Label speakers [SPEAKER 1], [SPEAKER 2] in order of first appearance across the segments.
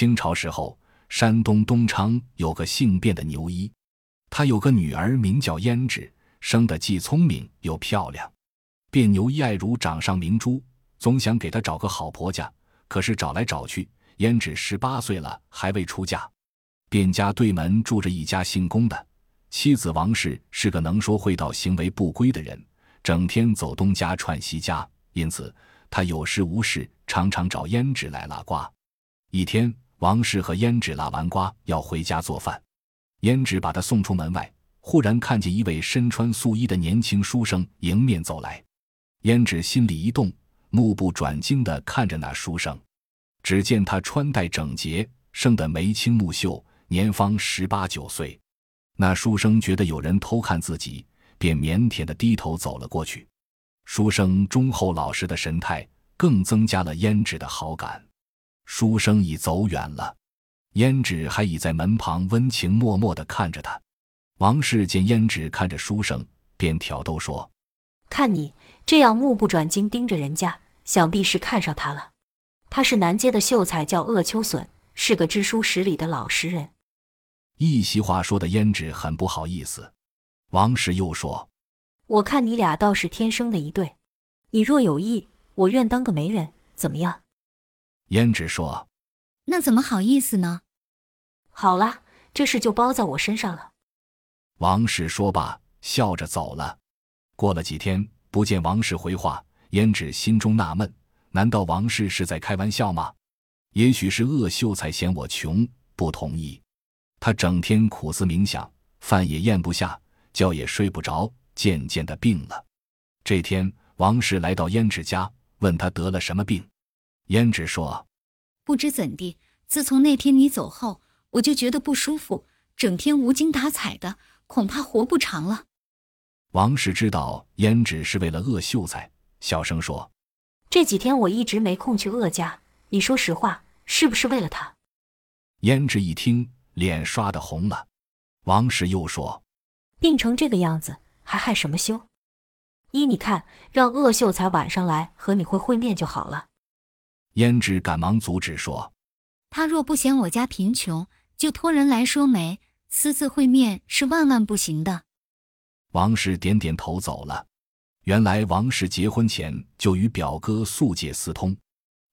[SPEAKER 1] 清朝时候，山东东昌有个姓卞的牛医，他有个女儿名叫胭脂，生得既聪明又漂亮。卞牛医爱如掌上明珠，总想给她找个好婆家。可是找来找去，胭脂十八岁了还未出嫁。卞家对门住着一家姓龚的，妻子王氏是个能说会道、行为不规的人，整天走东家串西家，因此他有事无事常常找胭脂来拉呱。一天，王氏和胭脂拉完瓜要回家做饭，胭脂把他送出门外，忽然看见一位身穿素衣的年轻书生迎面走来，胭脂心里一动，目不转睛地看着那书生。只见他穿戴整洁，生得眉清目秀，年方十八九岁。那书生觉得有人偷看自己，便腼腆地低头走了过去。书生忠厚老实的神态，更增加了胭脂的好感。书生已走远了，胭脂还倚在门旁温情脉脉地看着他。王氏见胭脂看着书生，便挑逗说：“
[SPEAKER 2] 看你这样目不转睛盯着人家，想必是看上他了。他是南街的秀才，叫鄂秋笋，是个知书识礼的老实人。”
[SPEAKER 1] 一席话说的胭脂很不好意思。王氏又说：“
[SPEAKER 2] 我看你俩倒是天生的一对，你若有意，我愿当个媒人，怎么样？”
[SPEAKER 1] 胭脂说：“
[SPEAKER 3] 那怎么好意思呢？”
[SPEAKER 2] 好了，这事就包在我身上了。
[SPEAKER 1] 王氏说罢，笑着走了。过了几天，不见王氏回话，胭脂心中纳闷：难道王氏是在开玩笑吗？也许是鄂秀才嫌我穷，不同意。他整天苦思冥想，饭也咽不下，觉也睡不着，渐渐的病了。这天，王氏来到胭脂家，问他得了什么病。胭脂说：“
[SPEAKER 3] 不知怎地，自从那天你走后，我就觉得不舒服，整天无精打采的，恐怕活不长了。”
[SPEAKER 1] 王氏知道胭脂是为了鄂秀才，小声说：“
[SPEAKER 2] 这几天我一直没空去鄂家，你说实话，是不是为了他？”
[SPEAKER 1] 胭脂一听，脸刷的红了。王氏又说：“
[SPEAKER 2] 病成这个样子，还害什么羞？依你看，让鄂秀才晚上来和你会会面就好了。”
[SPEAKER 1] 胭脂赶忙阻止说：“
[SPEAKER 3] 他若不嫌我家贫穷，就托人来说媒，私自会面是万万不行的。”
[SPEAKER 1] 王氏点点头走了。原来王氏结婚前就与表哥素介私通。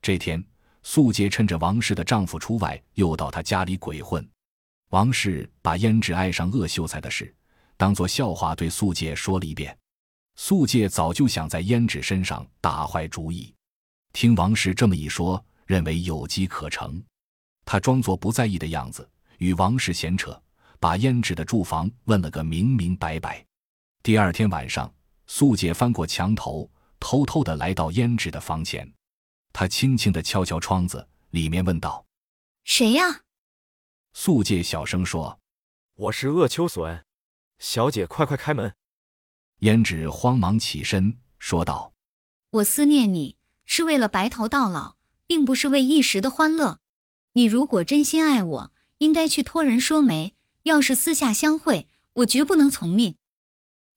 [SPEAKER 1] 这天，素介趁着王氏的丈夫出外，又到他家里鬼混。王氏把胭脂爱上鄂秀才的事当作笑话对素介说了一遍。素介早就想在胭脂身上打坏主意。听王氏这么一说，认为有机可乘，他装作不在意的样子，与王氏闲扯，把胭脂的住房问了个明明白白。第二天晚上，素姐翻过墙头，偷偷的来到胭脂的房前，她轻轻的敲敲窗子，里面问道：“
[SPEAKER 3] 谁呀？”
[SPEAKER 1] 素姐小声说：“
[SPEAKER 4] 我是鄂秋笋，小姐快快开门。”
[SPEAKER 1] 胭脂慌忙起身说道：“
[SPEAKER 3] 我思念你。”是为了白头到老，并不是为一时的欢乐。你如果真心爱我，应该去托人说媒；要是私下相会，我绝不能从命。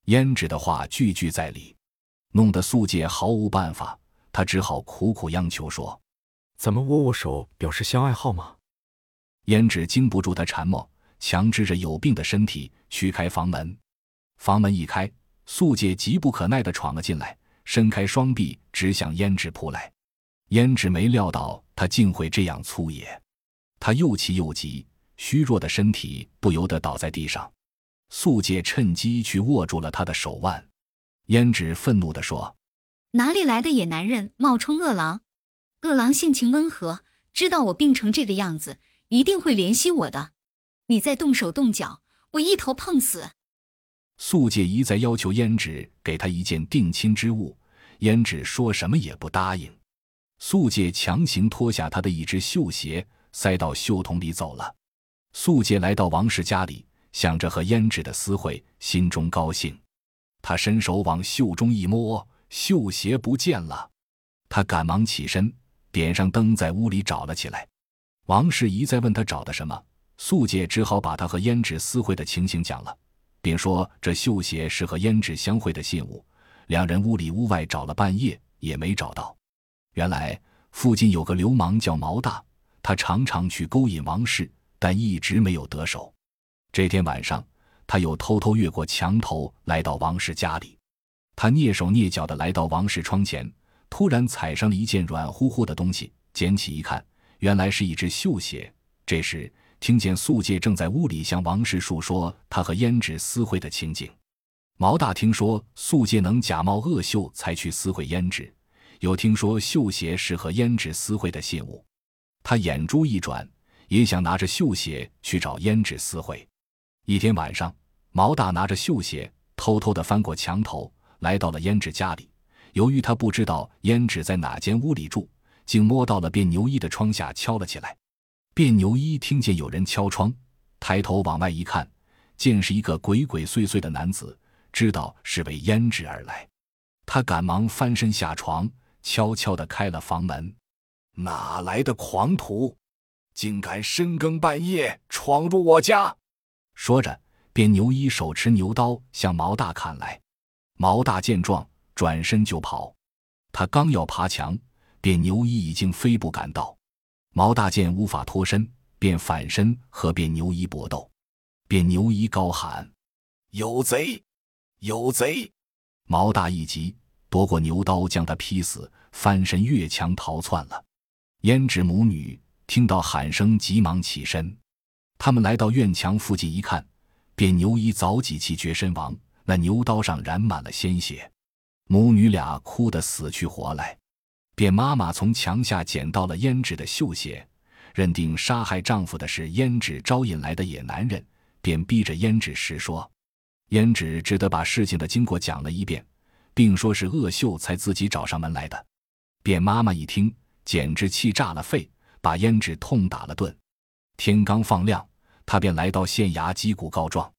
[SPEAKER 1] 胭脂的话句句在理，弄得素介毫无办法，他只好苦苦央求说：“
[SPEAKER 4] 咱们握握手，表示相爱好吗？”
[SPEAKER 1] 胭脂经不住他缠磨，强支着有病的身体去开房门。房门一开，素介急不可耐地闯了进来。伸开双臂，直向胭脂扑来。胭脂没料到他竟会这样粗野，他又气又急，虚弱的身体不由得倒在地上。素介趁机去握住了他的手腕。胭脂愤怒地说：“
[SPEAKER 3] 哪里来的野男人冒充恶狼？恶狼性情温和，知道我病成这个样子，一定会怜惜我的。你再动手动脚，我一头碰死。”
[SPEAKER 1] 素介一再要求胭脂给他一件定亲之物，胭脂说什么也不答应。素介强行脱下他的一只绣鞋，塞到袖筒里走了。素介来到王氏家里，想着和胭脂的私会，心中高兴。他伸手往袖中一摸，绣鞋不见了。他赶忙起身，点上灯，在屋里找了起来。王氏一再问他找的什么，素介只好把他和胭脂私会的情形讲了。并说这绣鞋是和胭脂相会的信物，两人屋里屋外找了半夜也没找到。原来附近有个流氓叫毛大，他常常去勾引王氏，但一直没有得手。这天晚上，他又偷偷越过墙头来到王氏家里。他蹑手蹑脚地来到王氏窗前，突然踩上了一件软乎乎的东西，捡起一看，原来是一只绣鞋。这时，听见素介正在屋里向王氏述说他和胭脂私会的情景。毛大听说素介能假冒恶秀才去私会胭脂，又听说绣鞋是和胭脂私会的信物，他眼珠一转，也想拿着绣鞋去找胭脂私会。一天晚上，毛大拿着绣鞋，偷偷地翻过墙头，来到了胭脂家里。由于他不知道胭脂在哪间屋里住，竟摸到了卞牛一的窗下敲了起来。卞牛一听见有人敲窗，抬头往外一看，见是一个鬼鬼祟祟的男子。知道是为胭脂而来，他赶忙翻身下床，悄悄地开了房门。哪来的狂徒，竟敢深更半夜闯入我家？说着，便牛一手持牛刀向毛大砍来。毛大见状，转身就跑。他刚要爬墙，便牛一已经飞步赶到。毛大见无法脱身，便反身和便牛一搏斗。便牛一高喊：“有贼！”有贼！毛大一急，夺过牛刀，将他劈死，翻身越墙逃窜了。胭脂母女听到喊声，急忙起身。他们来到院墙附近一看，便牛一早几气绝身亡，那牛刀上染满了鲜血。母女俩哭得死去活来。便妈妈从墙下捡到了胭脂的绣鞋，认定杀害丈夫的是胭脂招引来的野男人，便逼着胭脂实说。胭脂只得把事情的经过讲了一遍，并说是恶秀才自己找上门来的。卞妈妈一听，简直气炸了肺，把胭脂痛打了顿。天刚放亮，他便来到县衙击鼓告状。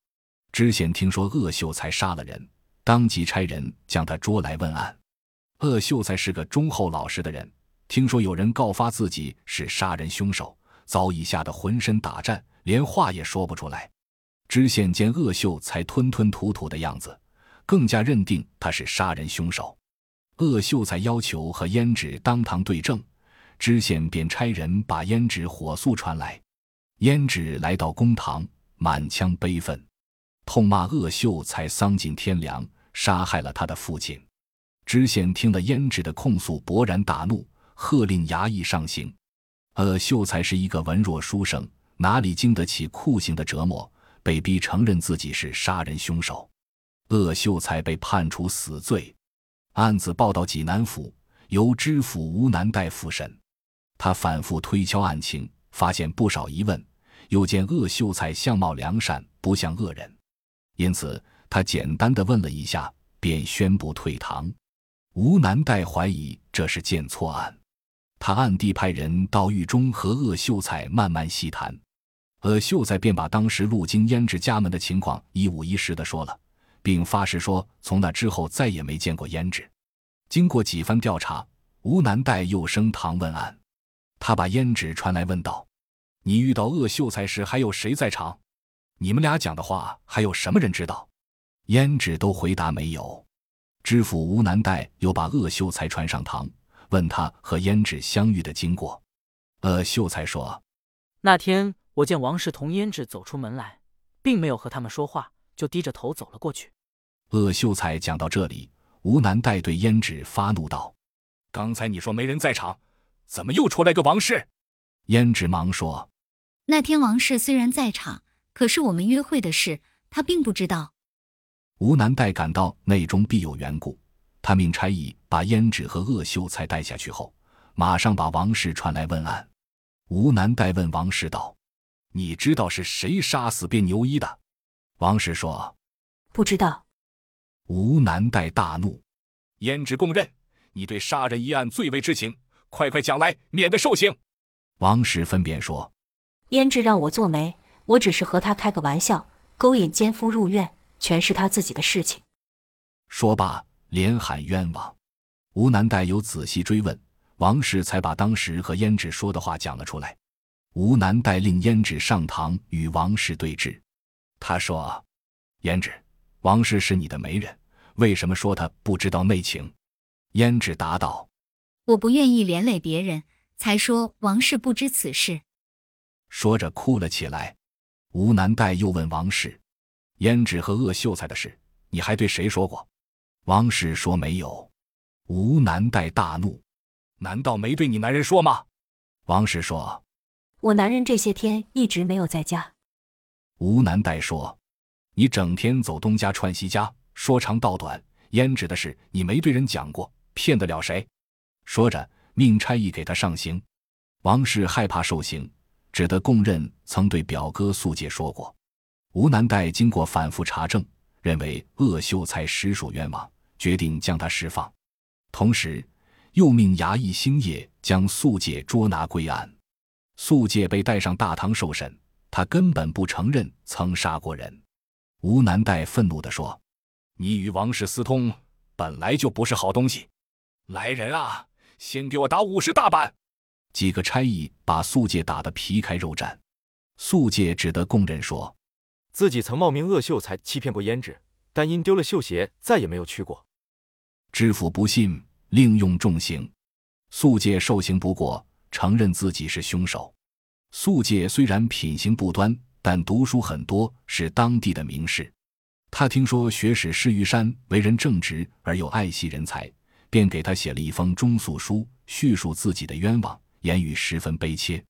[SPEAKER 1] 知县听说恶秀才杀了人，当即差人将他捉来问案。恶秀才是个忠厚老实的人，听说有人告发自己是杀人凶手，早已吓得浑身打颤，连话也说不出来。知县见恶秀才吞吞吐吐的样子，更加认定他是杀人凶手。恶秀才要求和胭脂当堂对证，知县便差人把胭脂火速传来。胭脂来到公堂，满腔悲愤，痛骂恶秀才丧尽天良，杀害了他的父亲。知县听了胭脂的控诉，勃然大怒，喝令衙役上刑。恶秀才是一个文弱书生，哪里经得起酷刑的折磨？被逼承认自己是杀人凶手，鄂秀才被判处死罪。案子报到济南府，由知府吴南代复审。他反复推敲案情，发现不少疑问，又见鄂秀才相貌良善，不像恶人，因此他简单的问了一下，便宣布退堂。吴南代怀疑这是见错案，他暗地派人到狱中和鄂秀才慢慢细谈。鄂秀才便把当时路经胭脂家门的情况一五一十的说了，并发誓说从那之后再也没见过胭脂。经过几番调查，吴南代又升堂问案，他把胭脂传来问道：“你遇到鄂秀才时还有谁在场？你们俩讲的话还有什么人知道？”胭脂都回答没有。知府吴南代又把鄂秀才传上堂，问他和胭脂相遇的经过。鄂秀才说：“
[SPEAKER 5] 那天。”我见王氏同胭脂走出门来，并没有和他们说话，就低着头走了过去。
[SPEAKER 1] 鄂秀才讲到这里，吴南代对胭脂发怒道：“刚才你说没人在场，怎么又出来个王氏？”胭脂忙说：“
[SPEAKER 3] 那天王氏虽然在场，可是我们约会的事，他并不知道。”
[SPEAKER 1] 吴南代感到内中必有缘故，他命差役把胭脂和鄂秀才带下去后，马上把王氏传来问案。吴南代问王氏道。你知道是谁杀死卞牛一的？王氏说：“
[SPEAKER 2] 不知道。”
[SPEAKER 1] 吴南代大怒，胭脂供认，你对杀人一案最为知情，快快讲来，免得受刑。王氏分辨说：“
[SPEAKER 2] 胭脂让我做媒，我只是和他开个玩笑，勾引奸夫入院，全是他自己的事情。”
[SPEAKER 1] 说罢，连喊冤枉。吴南代有仔细追问，王氏才把当时和胭脂说的话讲了出来。吴南带令胭脂上堂与王氏对质，他说：“胭脂，王氏是你的媒人，为什么说他不知道内情？”胭脂答道：“
[SPEAKER 3] 我不愿意连累别人，才说王氏不知此事。
[SPEAKER 1] 说着哭了起来。吴南岱又问王氏：“胭脂和鄂秀才的事，你还对谁说过？”王氏说：“没有。”吴南岱大怒：“难道没对你男人说吗？”王氏说：“
[SPEAKER 2] 我男人这些天一直没有在家。”
[SPEAKER 1] 吴南岱说：“你整天走东家串西家，说长道短。胭脂的事你没对人讲过，骗得了谁？”说着，命差役给他上刑。王氏害怕受刑。只得供认曾对表哥素介说过。吴南岱经过反复查证，认为鄂秀才实属冤枉，决定将他释放。同时，又命衙役星夜将素介捉拿归案。素介被带上大堂受审，他根本不承认曾杀过人。吴南岱愤怒地说：“你与王氏私通，本来就不是好东西。来人啊，先给我打五十大板！”几个差役把素介打得皮开肉绽，素介只得供认说，
[SPEAKER 4] 自己曾冒名恶秀才欺骗过胭脂，但因丢了绣鞋，再也没有去过。
[SPEAKER 1] 知府不信，另用重刑。素介受刑不过，承认自己是凶手。素介虽然品行不端，但读书很多，是当地的名士。他听说学史施于山为人正直而又爱惜人才，便给他写了一封中诉书，叙述自己的冤枉。言语十分悲切，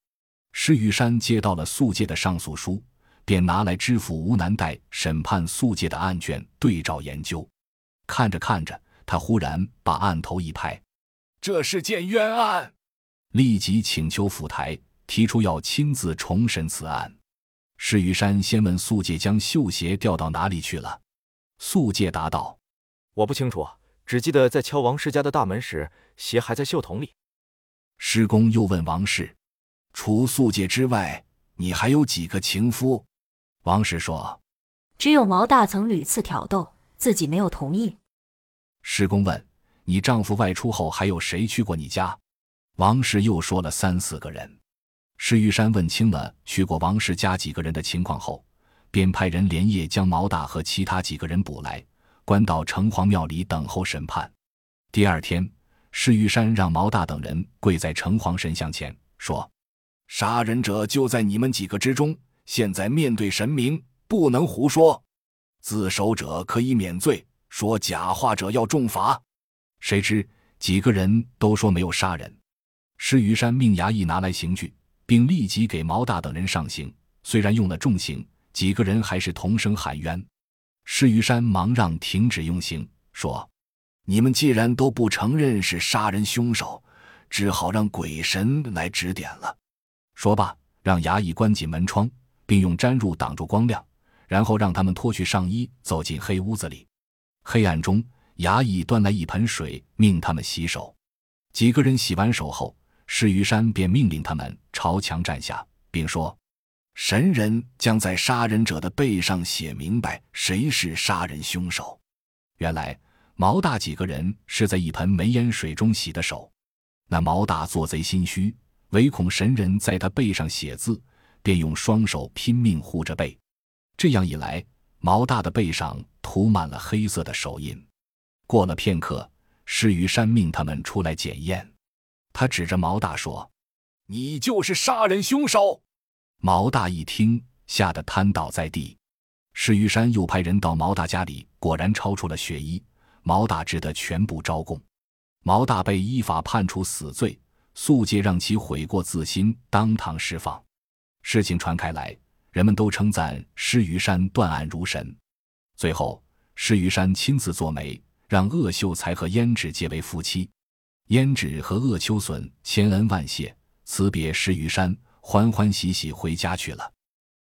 [SPEAKER 1] 施玉山接到了素介的上诉书，便拿来知府吴南岱审判素介的案卷对照研究。看着看着，他忽然把案头一拍：“这是件冤案！”立即请求府台提出要亲自重审此案。施玉山先问素介将绣鞋掉到哪里去了，素介答道：“
[SPEAKER 4] 我不清楚，只记得在敲王氏家的大门时，鞋还在袖筒里。”
[SPEAKER 1] 施公又问王氏：“除素介之外，你还有几个情夫？”王氏说：“
[SPEAKER 2] 只有毛大曾屡次挑逗，自己没有同意。”
[SPEAKER 1] 施公问：“你丈夫外出后，还有谁去过你家？”王氏又说了三四个人。施玉山问清了去过王氏家几个人的情况后，便派人连夜将毛大和其他几个人捕来，关到城隍庙里等候审判。第二天。施玉山让毛大等人跪在城隍神像前，说：“杀人者就在你们几个之中，现在面对神明，不能胡说。自首者可以免罪，说假话者要重罚。”谁知几个人都说没有杀人。施于山命衙役拿来刑具，并立即给毛大等人上刑。虽然用了重刑，几个人还是同声喊冤。施于山忙让停止用刑，说。你们既然都不承认是杀人凶手，只好让鬼神来指点了。说罢，让衙役关紧门窗，并用毡褥挡住光亮，然后让他们脱去上衣，走进黑屋子里。黑暗中，衙役端来一盆水，命他们洗手。几个人洗完手后，施于山便命令他们朝墙站下，并说：“神人将在杀人者的背上写明白谁是杀人凶手。”原来。毛大几个人是在一盆煤烟水中洗的手，那毛大做贼心虚，唯恐神人在他背上写字，便用双手拼命护着背。这样一来，毛大的背上涂满了黑色的手印。过了片刻，施于山命他们出来检验，他指着毛大说：“你就是杀人凶手。”毛大一听，吓得瘫倒在地。施于山又派人到毛大家里，果然抄出了血衣。毛大只得全部招供，毛大被依法判处死罪。素介让其悔过自新，当堂释放。事情传开来，人们都称赞施于山断案如神。最后，施于山亲自做媒，让鄂秀才和胭脂结为夫妻。胭脂和鄂秋笋千恩万谢，辞别石余山，欢欢喜喜回家去了。